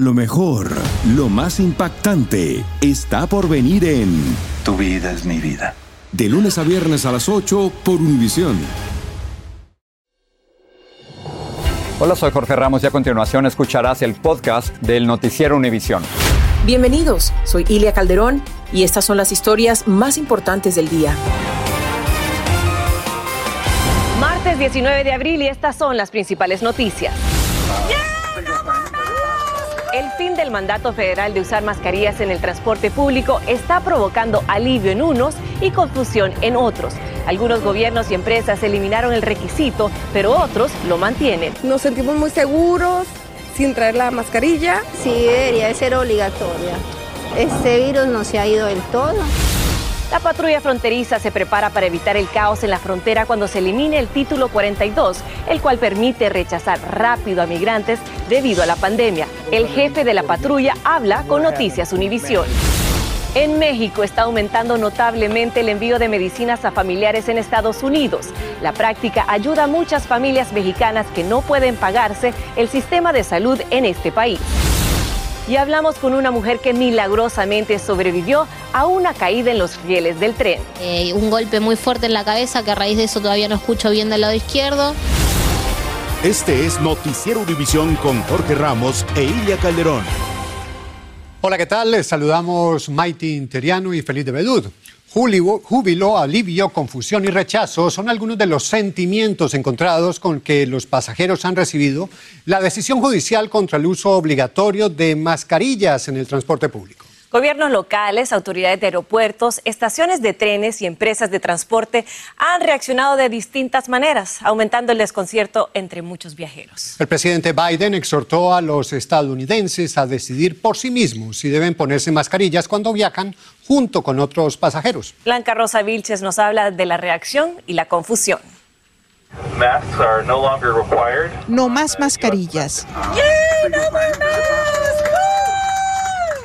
Lo mejor, lo más impactante, está por venir en Tu vida es mi vida. De lunes a viernes a las 8 por Univisión. Hola, soy Jorge Ramos y a continuación escucharás el podcast del Noticiero Univisión. Bienvenidos, soy Ilia Calderón y estas son las historias más importantes del día. Martes 19 de abril y estas son las principales noticias. El fin del mandato federal de usar mascarillas en el transporte público está provocando alivio en unos y confusión en otros. Algunos gobiernos y empresas eliminaron el requisito, pero otros lo mantienen. Nos sentimos muy seguros sin traer la mascarilla. Sí, debería de ser obligatoria. Este virus no se ha ido del todo. La patrulla fronteriza se prepara para evitar el caos en la frontera cuando se elimine el título 42, el cual permite rechazar rápido a migrantes debido a la pandemia. El jefe de la patrulla habla con Noticias Univisión. En México está aumentando notablemente el envío de medicinas a familiares en Estados Unidos. La práctica ayuda a muchas familias mexicanas que no pueden pagarse el sistema de salud en este país. Y hablamos con una mujer que milagrosamente sobrevivió a una caída en los rieles del tren. Eh, un golpe muy fuerte en la cabeza que a raíz de eso todavía no escucho bien del lado izquierdo. Este es Noticiero Univisión con Jorge Ramos e Ilia Calderón. Hola, ¿qué tal? Les saludamos Maiti Interiano y Feliz de Bedud. Júbilo, alivio, confusión y rechazo son algunos de los sentimientos encontrados con que los pasajeros han recibido la decisión judicial contra el uso obligatorio de mascarillas en el transporte público. Gobiernos locales, autoridades de aeropuertos, estaciones de trenes y empresas de transporte han reaccionado de distintas maneras, aumentando el desconcierto entre muchos viajeros. El presidente Biden exhortó a los estadounidenses a decidir por sí mismos si deben ponerse mascarillas cuando viajan junto con otros pasajeros. Blanca Rosa Vilches nos habla de la reacción y la confusión. No más mascarillas.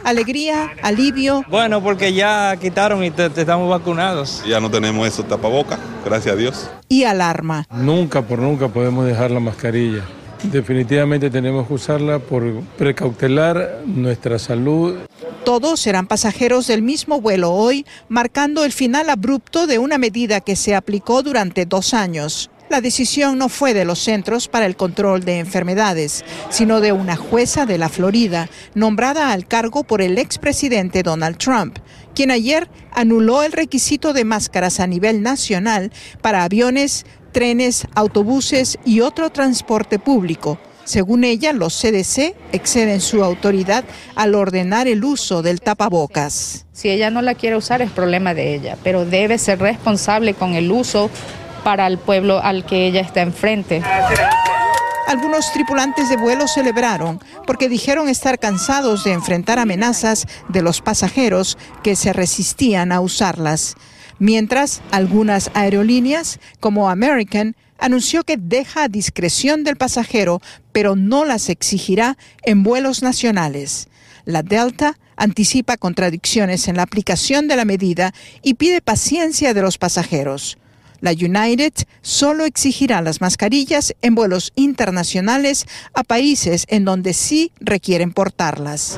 Alegría, alivio. Bueno, porque ya quitaron y te, te estamos vacunados. Ya no tenemos eso tapabocas, gracias a Dios. Y alarma. Nunca por nunca podemos dejar la mascarilla. Definitivamente tenemos que usarla por precautelar nuestra salud. Todos serán pasajeros del mismo vuelo hoy, marcando el final abrupto de una medida que se aplicó durante dos años. La decisión no fue de los Centros para el Control de Enfermedades, sino de una jueza de la Florida, nombrada al cargo por el expresidente Donald Trump, quien ayer anuló el requisito de máscaras a nivel nacional para aviones, trenes, autobuses y otro transporte público. Según ella, los CDC exceden su autoridad al ordenar el uso del tapabocas. Si ella no la quiere usar es problema de ella, pero debe ser responsable con el uso para el pueblo al que ella está enfrente. Algunos tripulantes de vuelo celebraron porque dijeron estar cansados de enfrentar amenazas de los pasajeros que se resistían a usarlas. Mientras, algunas aerolíneas, como American, anunció que deja a discreción del pasajero, pero no las exigirá en vuelos nacionales. La Delta anticipa contradicciones en la aplicación de la medida y pide paciencia de los pasajeros. La United solo exigirá las mascarillas en vuelos internacionales a países en donde sí requieren portarlas.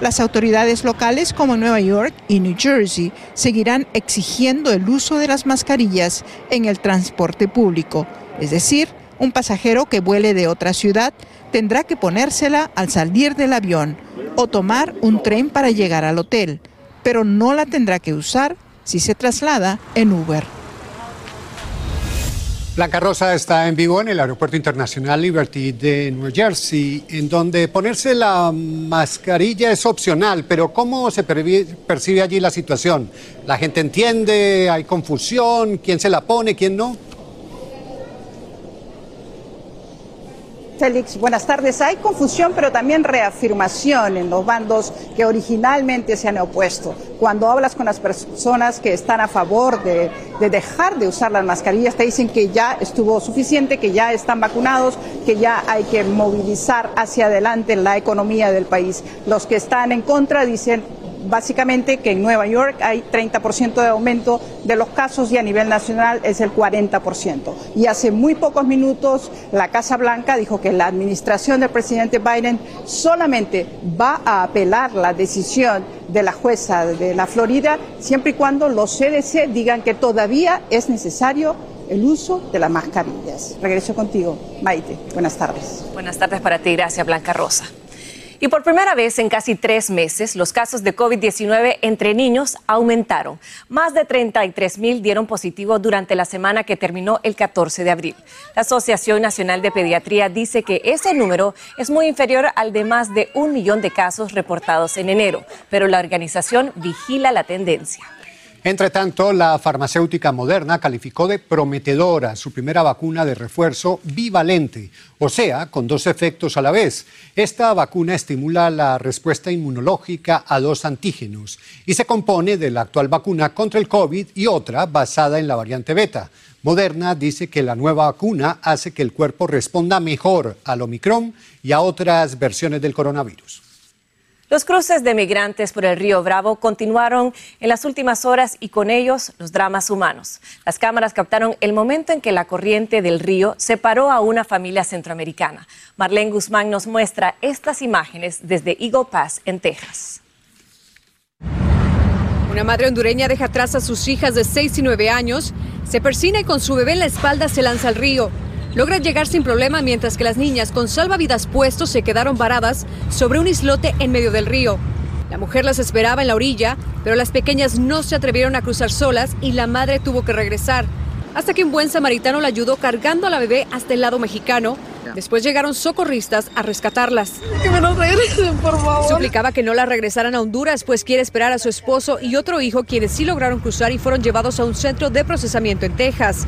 Las autoridades locales como Nueva York y New Jersey seguirán exigiendo el uso de las mascarillas en el transporte público, es decir, un pasajero que vuele de otra ciudad tendrá que ponérsela al salir del avión o tomar un tren para llegar al hotel, pero no la tendrá que usar si se traslada en Uber. Blanca Rosa está en vivo en el Aeropuerto Internacional Liberty de New Jersey, en donde ponerse la mascarilla es opcional, pero ¿cómo se percibe allí la situación? ¿La gente entiende? ¿Hay confusión? ¿Quién se la pone? ¿Quién no? Félix, buenas tardes. Hay confusión, pero también reafirmación en los bandos que originalmente se han opuesto. Cuando hablas con las personas que están a favor de, de, dejar de usar las mascarillas, te dicen que ya estuvo suficiente, que ya están vacunados, que ya hay que movilizar hacia adelante la economía del país. Los que están en contra dicen básicamente que en Nueva York hay 30% de aumento de los casos y a nivel nacional es el 40%. Y hace muy pocos minutos la Casa Blanca dijo que la administración del presidente Biden solamente va a apelar la decisión de la jueza de la Florida siempre y cuando los CDC digan que todavía es necesario el uso de las mascarillas. Regreso contigo, Maite. Buenas tardes. Buenas tardes para ti. Gracias, Blanca Rosa. Y por primera vez en casi tres meses, los casos de COVID-19 entre niños aumentaron. Más de 33 mil dieron positivo durante la semana que terminó el 14 de abril. La Asociación Nacional de Pediatría dice que ese número es muy inferior al de más de un millón de casos reportados en enero, pero la organización vigila la tendencia. Entre tanto, la farmacéutica Moderna calificó de prometedora su primera vacuna de refuerzo bivalente, o sea, con dos efectos a la vez. Esta vacuna estimula la respuesta inmunológica a dos antígenos y se compone de la actual vacuna contra el COVID y otra basada en la variante beta. Moderna dice que la nueva vacuna hace que el cuerpo responda mejor al Omicron y a otras versiones del coronavirus. Los cruces de migrantes por el río Bravo continuaron en las últimas horas y con ellos los dramas humanos. Las cámaras captaron el momento en que la corriente del río separó a una familia centroamericana. Marlene Guzmán nos muestra estas imágenes desde Eagle Pass, en Texas. Una madre hondureña deja atrás a sus hijas de 6 y 9 años, se persina y con su bebé en la espalda se lanza al río. Logra llegar sin problema mientras que las niñas con salvavidas puestos se quedaron varadas sobre un islote en medio del río. La mujer las esperaba en la orilla, pero las pequeñas no se atrevieron a cruzar solas y la madre tuvo que regresar. Hasta que un buen samaritano la ayudó cargando a la bebé hasta el lado mexicano. Después llegaron socorristas a rescatarlas. Que me los regresen, por favor. Suplicaba que no la regresaran a Honduras, pues quiere esperar a su esposo y otro hijo, quienes sí lograron cruzar y fueron llevados a un centro de procesamiento en Texas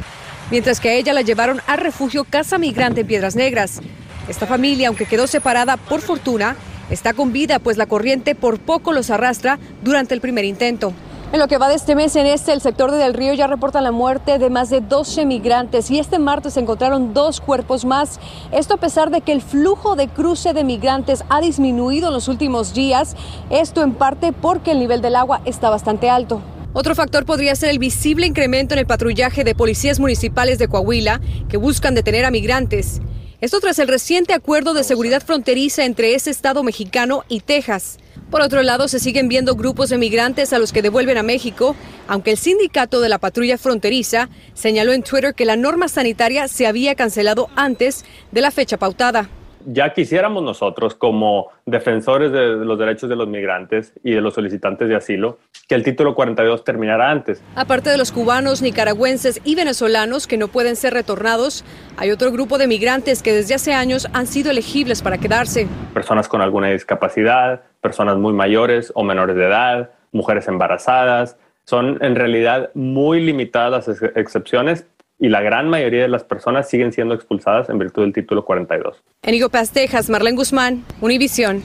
mientras que a ella la llevaron al refugio Casa Migrante en Piedras Negras. Esta familia, aunque quedó separada por fortuna, está con vida, pues la corriente por poco los arrastra durante el primer intento. En lo que va de este mes en este, el sector de Del Río ya reporta la muerte de más de 12 migrantes y este martes se encontraron dos cuerpos más. Esto a pesar de que el flujo de cruce de migrantes ha disminuido en los últimos días. Esto en parte porque el nivel del agua está bastante alto. Otro factor podría ser el visible incremento en el patrullaje de policías municipales de Coahuila que buscan detener a migrantes. Esto tras el reciente acuerdo de seguridad fronteriza entre ese estado mexicano y Texas. Por otro lado, se siguen viendo grupos de migrantes a los que devuelven a México, aunque el sindicato de la patrulla fronteriza señaló en Twitter que la norma sanitaria se había cancelado antes de la fecha pautada ya quisiéramos nosotros como defensores de los derechos de los migrantes y de los solicitantes de asilo que el título 42 terminara antes. Aparte de los cubanos, nicaragüenses y venezolanos que no pueden ser retornados, hay otro grupo de migrantes que desde hace años han sido elegibles para quedarse. Personas con alguna discapacidad, personas muy mayores o menores de edad, mujeres embarazadas. Son en realidad muy limitadas las excepciones, y la gran mayoría de las personas siguen siendo expulsadas en virtud del título 42. En Higo Texas, Marlene Guzmán, Univisión.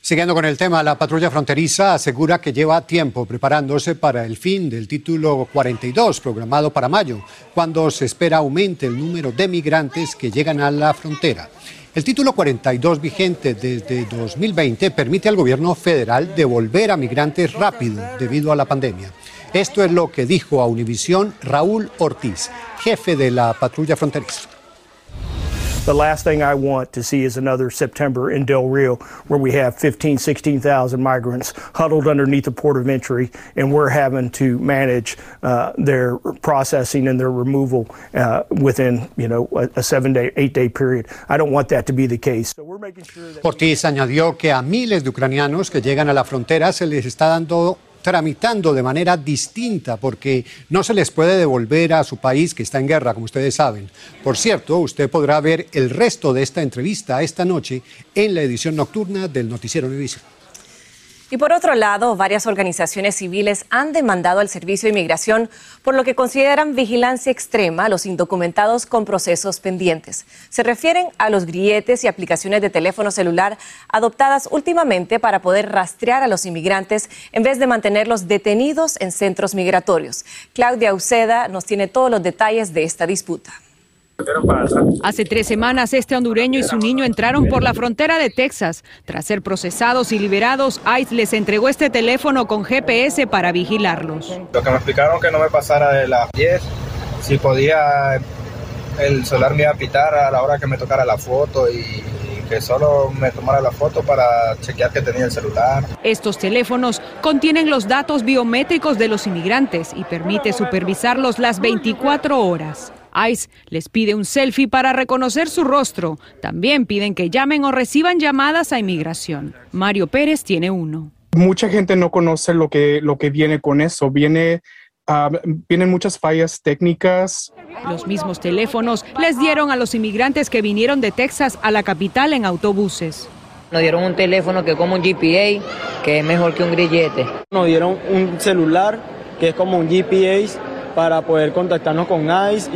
Siguiendo con el tema, la patrulla fronteriza asegura que lleva tiempo preparándose para el fin del título 42 programado para mayo, cuando se espera aumente el número de migrantes que llegan a la frontera. El título 42 vigente desde 2020 permite al gobierno federal devolver a migrantes rápido debido a la pandemia. Esto es lo que dijo a Univisión Raúl Ortiz, jefe de la patrulla fronteriza. The last thing I want to see is another September in Del Rio where we have 15, 16,000 migrants huddled underneath the port of entry and we're having to manage uh, their processing and their removal uh, within, you know, a, a seven day, eight day period. I don't want that to be the case. So we're making sure that Ortiz añadió que a miles de ucranianos que llegan a la frontera se les está dando tramitando de manera distinta porque no se les puede devolver a su país que está en guerra, como ustedes saben. Por cierto, usted podrá ver el resto de esta entrevista esta noche en la edición nocturna del Noticiero Univision. Y por otro lado, varias organizaciones civiles han demandado al Servicio de Inmigración por lo que consideran vigilancia extrema a los indocumentados con procesos pendientes. Se refieren a los grilletes y aplicaciones de teléfono celular adoptadas últimamente para poder rastrear a los inmigrantes en vez de mantenerlos detenidos en centros migratorios. Claudia Uceda nos tiene todos los detalles de esta disputa. Hace tres semanas, este hondureño y su niño entraron por la frontera de Texas. Tras ser procesados y liberados, ICE les entregó este teléfono con GPS para vigilarlos. Lo que me explicaron que no me pasara de las 10, si podía el celular me iba a pitar a la hora que me tocara la foto y que solo me tomara la foto para chequear que tenía el celular. Estos teléfonos contienen los datos biométricos de los inmigrantes y permite supervisarlos las 24 horas. ICE les pide un selfie para reconocer su rostro. También piden que llamen o reciban llamadas a inmigración. Mario Pérez tiene uno. Mucha gente no conoce lo que, lo que viene con eso. Viene Ah, vienen muchas fallas técnicas. Los mismos teléfonos les dieron a los inmigrantes que vinieron de Texas a la capital en autobuses. Nos dieron un teléfono que es como un GPA, que es mejor que un grillete. Nos dieron un celular que es como un GPS para poder contactarnos con ICE.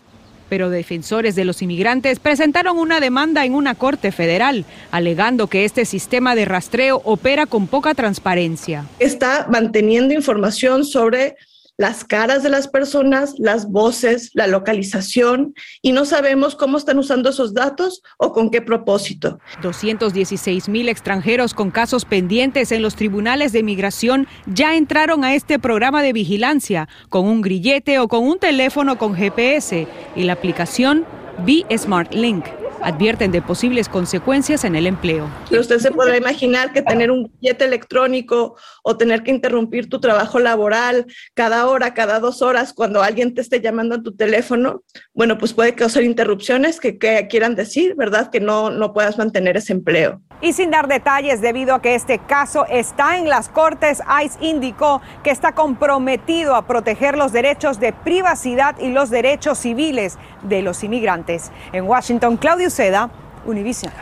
Pero defensores de los inmigrantes presentaron una demanda en una corte federal, alegando que este sistema de rastreo opera con poca transparencia. Está manteniendo información sobre las caras de las personas, las voces, la localización y no sabemos cómo están usando esos datos o con qué propósito. 216 mil extranjeros con casos pendientes en los tribunales de migración ya entraron a este programa de vigilancia con un grillete o con un teléfono con GPS y la aplicación Be Smart Link advierten de posibles consecuencias en el empleo. Usted se podrá imaginar que tener un billete electrónico o tener que interrumpir tu trabajo laboral cada hora, cada dos horas, cuando alguien te esté llamando a tu teléfono, bueno, pues puede causar interrupciones que, quieran decir, ¿verdad? Que no, no puedas mantener ese empleo. Y sin dar detalles, debido a que este caso está en las Cortes, ICE indicó que está comprometido a proteger los derechos de privacidad y los derechos civiles de los inmigrantes. En Washington, Claudio Seda, Univision.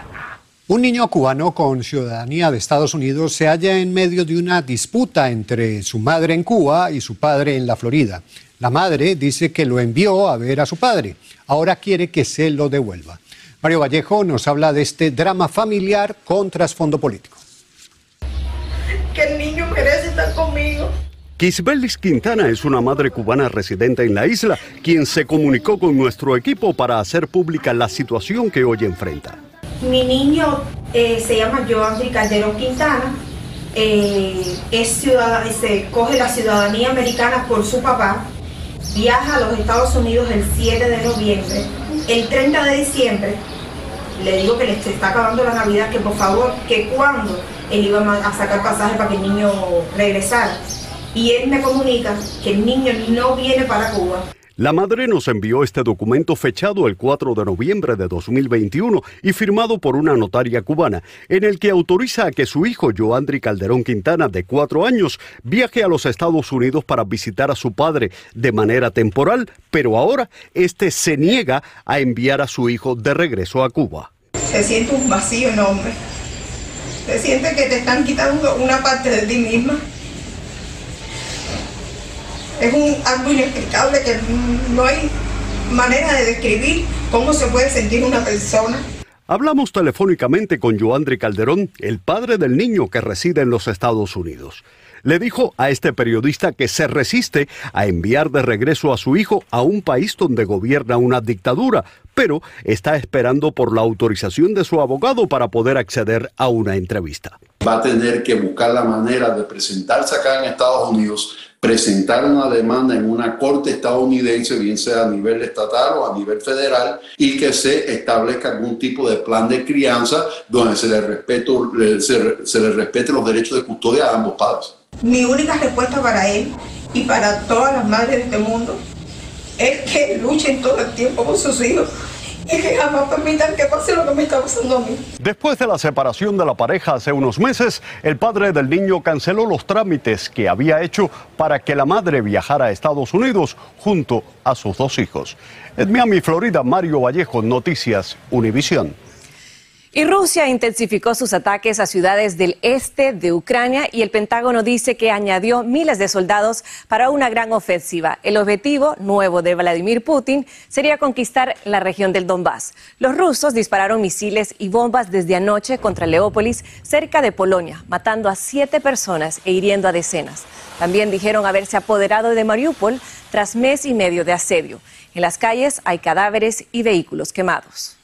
Un niño cubano con ciudadanía de Estados Unidos se halla en medio de una disputa entre su madre en Cuba y su padre en la Florida. La madre dice que lo envió a ver a su padre. Ahora quiere que se lo devuelva. Mario Vallejo nos habla de este drama familiar con trasfondo político. Que el niño merece estar conmigo. Kisbelis Quintana es una madre cubana residente en la isla, quien se comunicó con nuestro equipo para hacer pública la situación que hoy enfrenta. Mi niño eh, se llama Joandri Calderón Quintana, eh, es ciudadano, se coge la ciudadanía americana por su papá, viaja a los Estados Unidos el 7 de noviembre, el 30 de diciembre le digo que le está acabando la Navidad, que por favor, que cuando él iba a sacar pasaje para que el niño regresara. Y él me comunica que el niño no viene para Cuba. La madre nos envió este documento fechado el 4 de noviembre de 2021 y firmado por una notaria cubana, en el que autoriza a que su hijo Joandri Calderón Quintana, de cuatro años, viaje a los Estados Unidos para visitar a su padre de manera temporal, pero ahora este se niega a enviar a su hijo de regreso a Cuba. Se siente un vacío enorme. Se siente que te están quitando una parte de ti misma es un, algo inexplicable que no hay manera de describir cómo se puede sentir una persona. Hablamos telefónicamente con Joandri Calderón, el padre del niño que reside en los Estados Unidos. Le dijo a este periodista que se resiste a enviar de regreso a su hijo a un país donde gobierna una dictadura, pero está esperando por la autorización de su abogado para poder acceder a una entrevista. Va a tener que buscar la manera de presentarse acá en Estados Unidos presentar una demanda en una corte estadounidense, bien sea a nivel estatal o a nivel federal, y que se establezca algún tipo de plan de crianza donde se le, respeto, se, se le respete los derechos de custodia a ambos padres. Mi única respuesta para él y para todas las madres de este mundo es que luchen todo el tiempo por sus hijos y que jamás permitan que pase lo que me está pasando a mí. Después de la separación de la pareja hace unos meses, el padre del niño canceló los trámites que había hecho para que la madre viajara a Estados Unidos junto a sus dos hijos. En Miami, Florida, Mario Vallejo, Noticias Univisión. Y Rusia intensificó sus ataques a ciudades del este de Ucrania y el Pentágono dice que añadió miles de soldados para una gran ofensiva. El objetivo nuevo de Vladimir Putin sería conquistar la región del Donbass. Los rusos dispararon misiles y bombas desde anoche contra Leópolis, cerca de Polonia, matando a siete personas e hiriendo a decenas. También dijeron haberse apoderado de Mariupol tras mes y medio de asedio. En las calles hay cadáveres y vehículos quemados.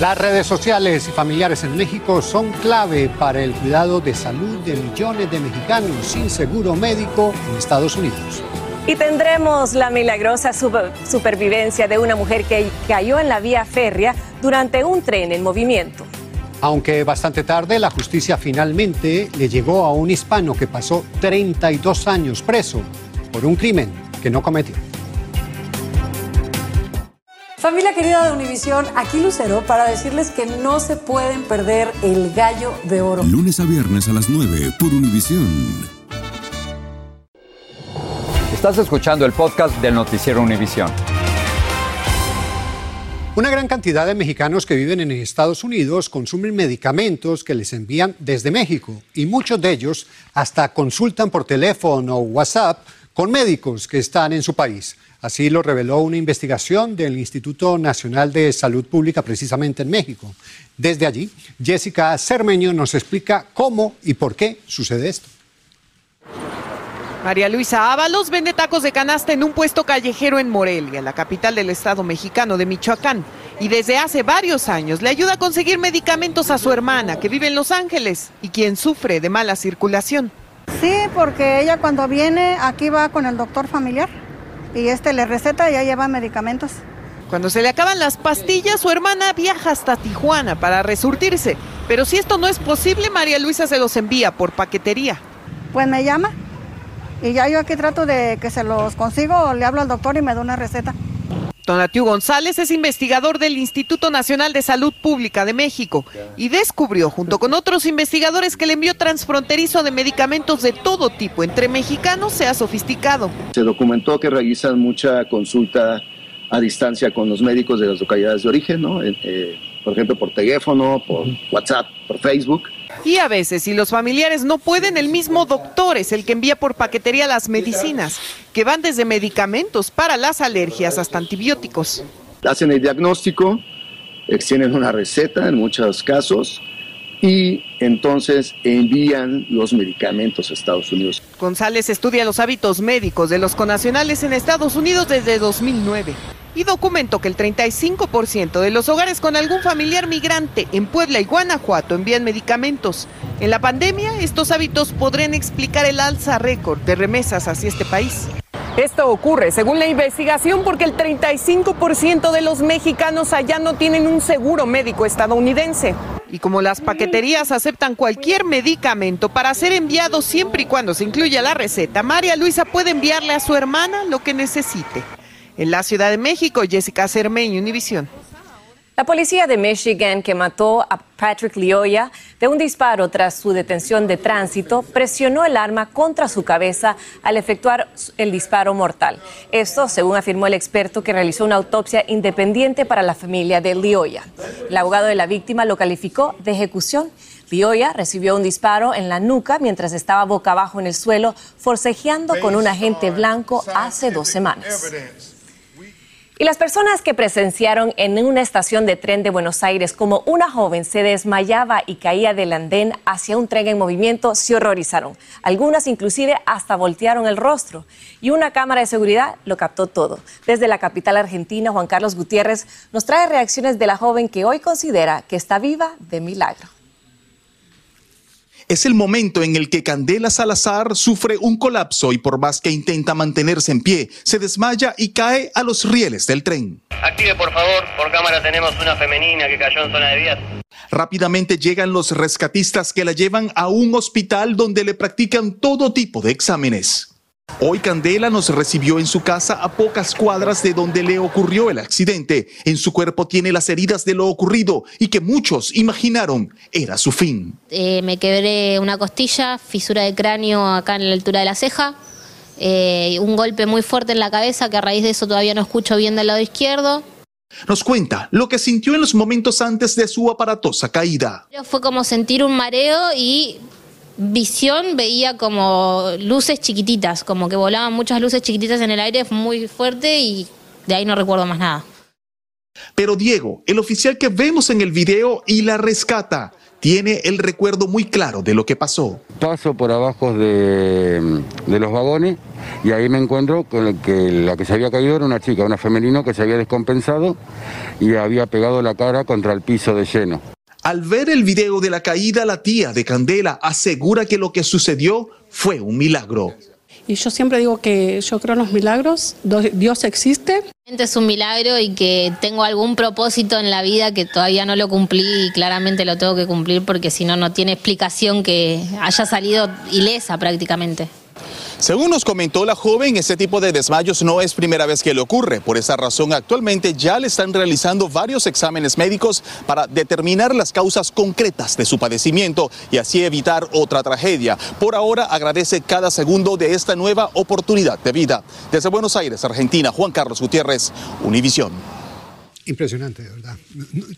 Las redes sociales y familiares en México son clave para el cuidado de salud de millones de mexicanos sin seguro médico en Estados Unidos. Y tendremos la milagrosa supervivencia de una mujer que cayó en la vía férrea durante un tren en movimiento. Aunque bastante tarde, la justicia finalmente le llegó a un hispano que pasó 32 años preso por un crimen que no cometió. Familia querida de Univisión, aquí Lucero para decirles que no se pueden perder el gallo de oro. Lunes a viernes a las 9 por Univisión. Estás escuchando el podcast del noticiero Univisión. Una gran cantidad de mexicanos que viven en Estados Unidos consumen medicamentos que les envían desde México y muchos de ellos hasta consultan por teléfono o WhatsApp con médicos que están en su país. Así lo reveló una investigación del Instituto Nacional de Salud Pública precisamente en México. Desde allí, Jessica Cermeño nos explica cómo y por qué sucede esto. María Luisa Ábalos vende tacos de canasta en un puesto callejero en Morelia, la capital del estado mexicano de Michoacán. Y desde hace varios años le ayuda a conseguir medicamentos a su hermana, que vive en Los Ángeles y quien sufre de mala circulación. Sí, porque ella cuando viene aquí va con el doctor familiar y este le receta y ya lleva medicamentos. Cuando se le acaban las pastillas, su hermana viaja hasta Tijuana para resurtirse. Pero si esto no es posible, María Luisa se los envía por paquetería. Pues me llama y ya yo aquí trato de que se los consigo, le hablo al doctor y me da una receta. Donatiu González es investigador del Instituto Nacional de Salud Pública de México y descubrió, junto con otros investigadores, que el envío transfronterizo de medicamentos de todo tipo entre mexicanos sea sofisticado. Se documentó que realizan mucha consulta a distancia con los médicos de las localidades de origen, ¿no? Eh, por ejemplo, por teléfono, por WhatsApp, por Facebook. Y a veces, si los familiares no pueden, el mismo doctor es el que envía por paquetería las medicinas, que van desde medicamentos para las alergias hasta antibióticos. Hacen el diagnóstico, extienden una receta en muchos casos y entonces envían los medicamentos a Estados Unidos. González estudia los hábitos médicos de los conacionales en Estados Unidos desde 2009 y documentó que el 35% de los hogares con algún familiar migrante en Puebla y Guanajuato envían medicamentos. En la pandemia, estos hábitos podrían explicar el alza récord de remesas hacia este país. Esto ocurre, según la investigación, porque el 35% de los mexicanos allá no tienen un seguro médico estadounidense. Y como las paqueterías aceptan cualquier medicamento para ser enviado siempre y cuando se incluya la receta, María Luisa puede enviarle a su hermana lo que necesite. En la Ciudad de México, Jessica Cermeño, Univisión. La policía de Michigan, que mató a Patrick Lioya de un disparo tras su detención de tránsito, presionó el arma contra su cabeza al efectuar el disparo mortal. Esto, según afirmó el experto que realizó una autopsia independiente para la familia de Lioya. El abogado de la víctima lo calificó de ejecución. Lioya recibió un disparo en la nuca mientras estaba boca abajo en el suelo, forcejeando con un agente blanco hace dos semanas. Y las personas que presenciaron en una estación de tren de Buenos Aires como una joven se desmayaba y caía del andén hacia un tren en movimiento se horrorizaron. Algunas inclusive hasta voltearon el rostro. Y una cámara de seguridad lo captó todo. Desde la capital argentina, Juan Carlos Gutiérrez nos trae reacciones de la joven que hoy considera que está viva de milagro. Es el momento en el que Candela Salazar sufre un colapso y por más que intenta mantenerse en pie, se desmaya y cae a los rieles del tren. Active por favor, por cámara tenemos una femenina que cayó en zona de vías. Rápidamente llegan los rescatistas que la llevan a un hospital donde le practican todo tipo de exámenes. Hoy Candela nos recibió en su casa a pocas cuadras de donde le ocurrió el accidente. En su cuerpo tiene las heridas de lo ocurrido y que muchos imaginaron era su fin. Eh, me quebré una costilla, fisura de cráneo acá en la altura de la ceja, eh, un golpe muy fuerte en la cabeza que a raíz de eso todavía no escucho bien del lado izquierdo. Nos cuenta lo que sintió en los momentos antes de su aparatosa caída. Fue como sentir un mareo y visión veía como luces chiquititas, como que volaban muchas luces chiquititas en el aire muy fuerte y de ahí no recuerdo más nada. Pero Diego, el oficial que vemos en el video y la rescata, tiene el recuerdo muy claro de lo que pasó. Paso por abajo de, de, los vagones y ahí me encuentro con que la que se había caído era una chica, una femenino que se había descompensado y había pegado la cara contra el piso de lleno. Al ver el video de la caída, la tía de Candela asegura que lo que sucedió fue un milagro. Y yo siempre digo que yo creo en los milagros, Dios existe. Es un milagro y que tengo algún propósito en la vida que todavía no lo cumplí y claramente lo tengo que cumplir porque si no, no tiene explicación que haya salido ilesa prácticamente. Según nos comentó la joven, este tipo de desmayos no es primera vez que le ocurre. Por esa razón, actualmente ya le están realizando varios exámenes médicos para determinar las causas concretas de su padecimiento y así evitar otra tragedia. Por ahora, agradece cada segundo de esta nueva oportunidad de vida. Desde Buenos Aires, Argentina, Juan Carlos Gutiérrez, Univisión. Impresionante, de verdad.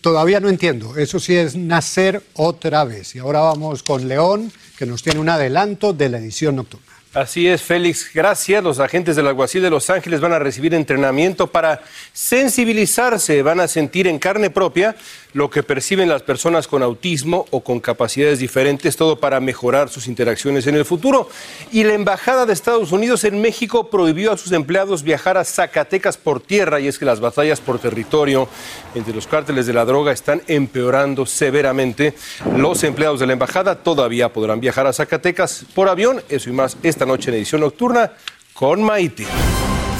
Todavía no entiendo. Eso sí es nacer otra vez. Y ahora vamos con León, que nos tiene un adelanto de la edición nocturna. Así es, Félix. Gracias. Los agentes del alguacil de Los Ángeles van a recibir entrenamiento para sensibilizarse, van a sentir en carne propia lo que perciben las personas con autismo o con capacidades diferentes, todo para mejorar sus interacciones en el futuro. Y la Embajada de Estados Unidos en México prohibió a sus empleados viajar a Zacatecas por tierra y es que las batallas por territorio entre los cárteles de la droga están empeorando severamente. Los empleados de la Embajada todavía podrán viajar a Zacatecas por avión, eso y más esta noche en edición nocturna con Maite.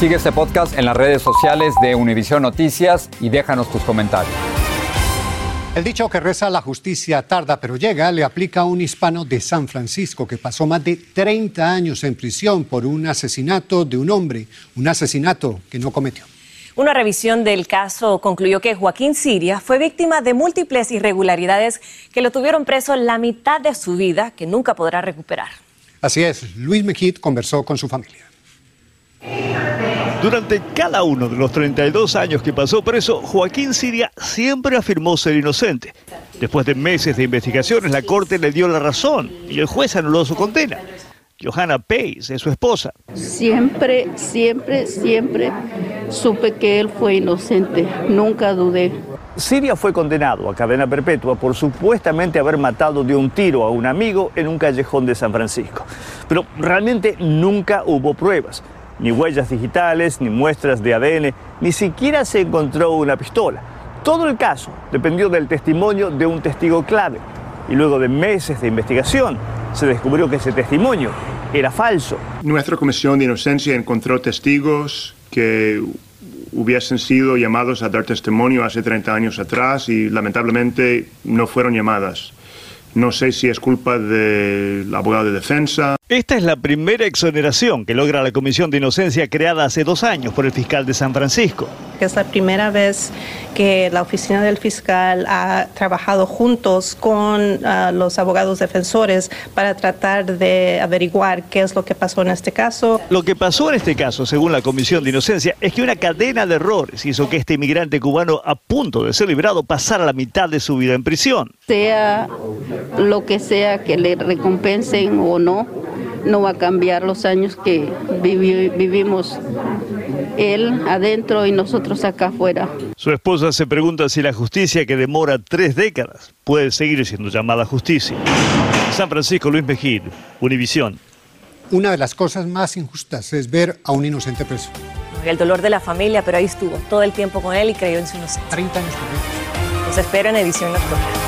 Sigue este podcast en las redes sociales de Univision Noticias y déjanos tus comentarios. El dicho que reza la justicia tarda pero llega le aplica a un hispano de San Francisco que pasó más de 30 años en prisión por un asesinato de un hombre, un asesinato que no cometió. Una revisión del caso concluyó que Joaquín Siria fue víctima de múltiples irregularidades que lo tuvieron preso la mitad de su vida, que nunca podrá recuperar. Así es, Luis Mejid conversó con su familia. Durante cada uno de los 32 años que pasó preso, Joaquín Siria siempre afirmó ser inocente. Después de meses de investigaciones, la corte le dio la razón y el juez anuló su condena. Johanna Pace es su esposa. Siempre, siempre, siempre supe que él fue inocente. Nunca dudé. Siria fue condenado a cadena perpetua por supuestamente haber matado de un tiro a un amigo en un callejón de San Francisco. Pero realmente nunca hubo pruebas ni huellas digitales, ni muestras de ADN, ni siquiera se encontró una pistola. Todo el caso dependió del testimonio de un testigo clave. Y luego de meses de investigación, se descubrió que ese testimonio era falso. Nuestra Comisión de Inocencia encontró testigos que hubiesen sido llamados a dar testimonio hace 30 años atrás y lamentablemente no fueron llamadas. No sé si es culpa del abogado de defensa. Esta es la primera exoneración que logra la Comisión de Inocencia creada hace dos años por el fiscal de San Francisco. Es la primera vez que la oficina del fiscal ha trabajado juntos con uh, los abogados defensores para tratar de averiguar qué es lo que pasó en este caso. Lo que pasó en este caso, según la Comisión de Inocencia, es que una cadena de errores hizo que este inmigrante cubano a punto de ser librado pasara la mitad de su vida en prisión. Sea lo que sea que le recompensen o no, no va a cambiar los años que vivi vivimos él adentro y nosotros acá afuera. Su esposa se pregunta si la justicia que demora tres décadas puede seguir siendo llamada justicia. San Francisco, Luis Mejid, Univisión. Una de las cosas más injustas es ver a un inocente preso. El dolor de la familia, pero ahí estuvo todo el tiempo con él y creyó en su inocencia. 30 años. Los espero en edición nocturna.